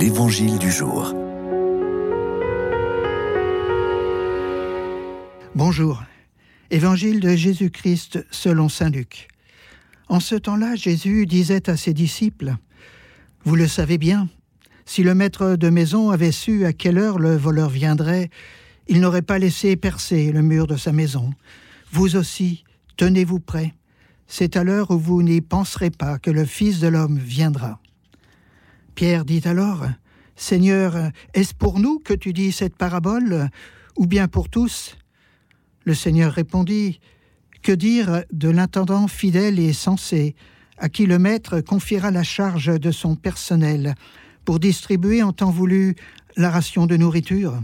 L'Évangile du jour. Bonjour. Évangile de Jésus-Christ selon Saint Luc. En ce temps-là, Jésus disait à ses disciples, Vous le savez bien, si le maître de maison avait su à quelle heure le voleur viendrait, il n'aurait pas laissé percer le mur de sa maison. Vous aussi, tenez-vous prêts. C'est à l'heure où vous n'y penserez pas que le Fils de l'homme viendra. Pierre dit alors, Seigneur, est-ce pour nous que tu dis cette parabole, ou bien pour tous? Le Seigneur répondit, Que dire de l'intendant fidèle et sensé, à qui le Maître confiera la charge de son personnel, pour distribuer en temps voulu la ration de nourriture?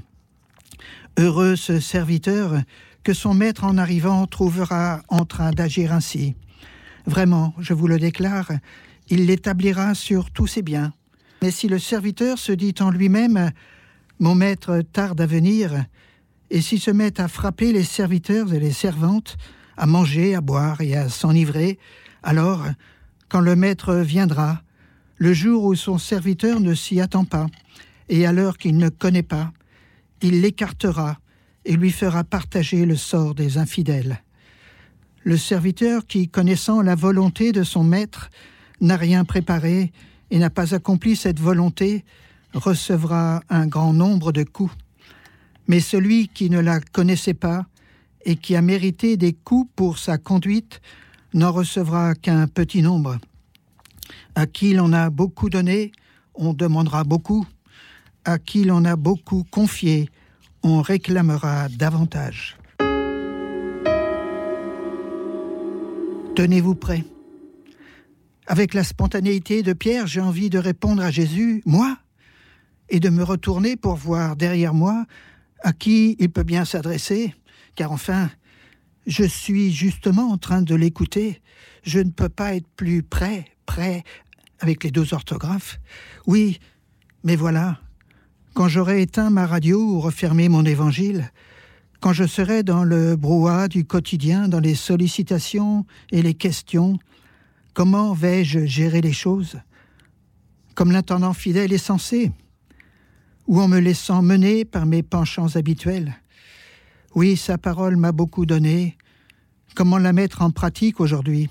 Heureux ce serviteur que son maître en arrivant trouvera en train d'agir ainsi. Vraiment, je vous le déclare, il l'établira sur tous ses biens. Mais si le serviteur se dit en lui-même Mon maître tarde à venir, et s'il se met à frapper les serviteurs et les servantes, à manger, à boire et à s'enivrer, alors, quand le maître viendra, le jour où son serviteur ne s'y attend pas, et à l'heure qu'il ne connaît pas, il l'écartera et lui fera partager le sort des infidèles. Le serviteur qui, connaissant la volonté de son maître, n'a rien préparé et n'a pas accompli cette volonté, recevra un grand nombre de coups. Mais celui qui ne la connaissait pas et qui a mérité des coups pour sa conduite n'en recevra qu'un petit nombre. À qui l'on a beaucoup donné, on demandera beaucoup. À qui l'on a beaucoup confié, on réclamera davantage. Tenez-vous prêts. Avec la spontanéité de Pierre, j'ai envie de répondre à Jésus, moi, et de me retourner pour voir derrière moi à qui il peut bien s'adresser, car enfin, je suis justement en train de l'écouter. Je ne peux pas être plus près, près, avec les deux orthographes. Oui, mais voilà, quand j'aurai éteint ma radio ou refermé mon évangile, quand je serai dans le brouhaha du quotidien, dans les sollicitations et les questions, Comment vais-je gérer les choses Comme l'intendant fidèle et sensé Ou en me laissant mener par mes penchants habituels Oui, sa parole m'a beaucoup donné. Comment la mettre en pratique aujourd'hui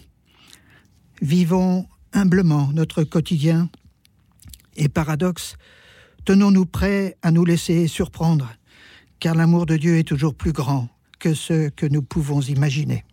Vivons humblement notre quotidien. Et paradoxe, tenons-nous prêts à nous laisser surprendre, car l'amour de Dieu est toujours plus grand que ce que nous pouvons imaginer.